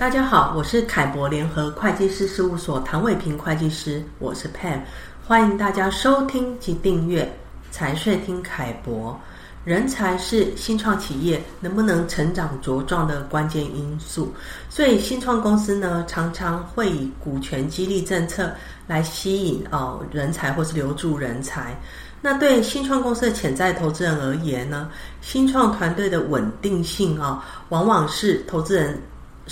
大家好，我是凯博联合会计师事务所唐伟平会计师，我是 Pam，欢迎大家收听及订阅财税听凯博。人才是新创企业能不能成长茁壮的关键因素，所以新创公司呢，常常会以股权激励政策来吸引哦人才或是留住人才。那对新创公司的潜在投资人而言呢，新创团队的稳定性啊，往往是投资人。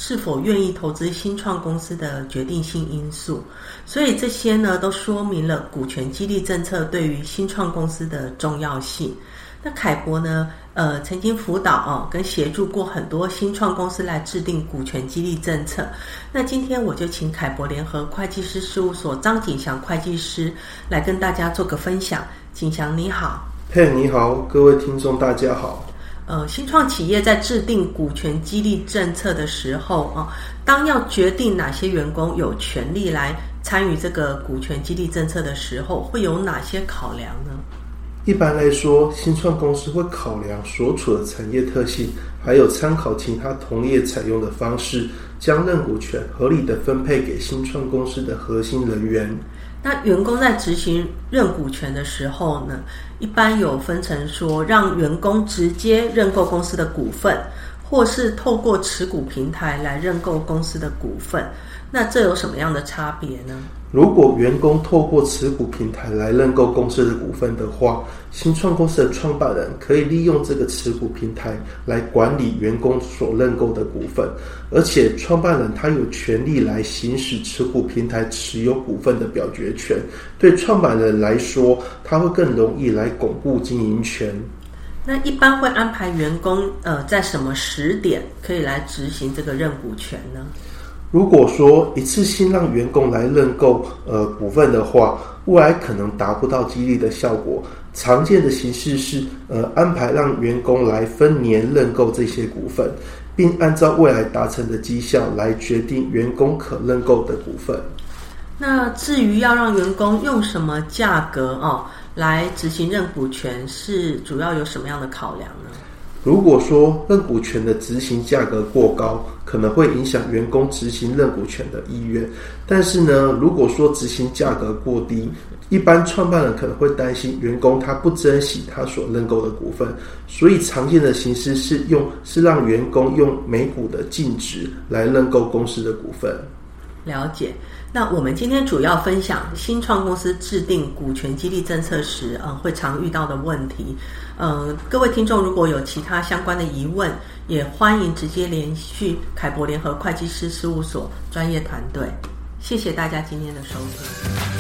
是否愿意投资新创公司的决定性因素，所以这些呢都说明了股权激励政策对于新创公司的重要性。那凯博呢，呃，曾经辅导哦跟协助过很多新创公司来制定股权激励政策。那今天我就请凯博联合会计师事务所张景祥会计师来跟大家做个分享。景祥你好，嘿，你好，各位听众大家好。呃，新创企业在制定股权激励政策的时候啊，当要决定哪些员工有权利来参与这个股权激励政策的时候，会有哪些考量呢？一般来说，新创公司会考量所处的产业特性，还有参考其他同业采用的方式，将认股权合理的分配给新创公司的核心人员。那员工在执行认股权的时候呢，一般有分成说，让员工直接认购公司的股份，或是透过持股平台来认购公司的股份。那这有什么样的差别呢？如果员工透过持股平台来认购公司的股份的话，新创公司的创办人可以利用这个持股平台来管理员工所认购的股份，而且创办人他有权利来行使持股平台持有股份的表决权。对创办人来说，他会更容易来巩固经营权。那一般会安排员工呃在什么时点可以来执行这个认股权呢？如果说一次性让员工来认购呃股份的话，未来可能达不到激励的效果。常见的形式是呃安排让员工来分年认购这些股份，并按照未来达成的绩效来决定员工可认购的股份。那至于要让员工用什么价格哦来执行认股权，是主要有什么样的考量呢？如果说认股权的执行价格过高，可能会影响员工执行认股权的意愿。但是呢，如果说执行价格过低，一般创办人可能会担心员工他不珍惜他所认购的股份，所以常见的形式是用是让员工用每股的净值来认购公司的股份。了解。那我们今天主要分享新创公司制定股权激励政策时，呃，会常遇到的问题。呃，各位听众如果有其他相关的疑问，也欢迎直接联系凯博联合会计师事务所专业团队。谢谢大家今天的收听。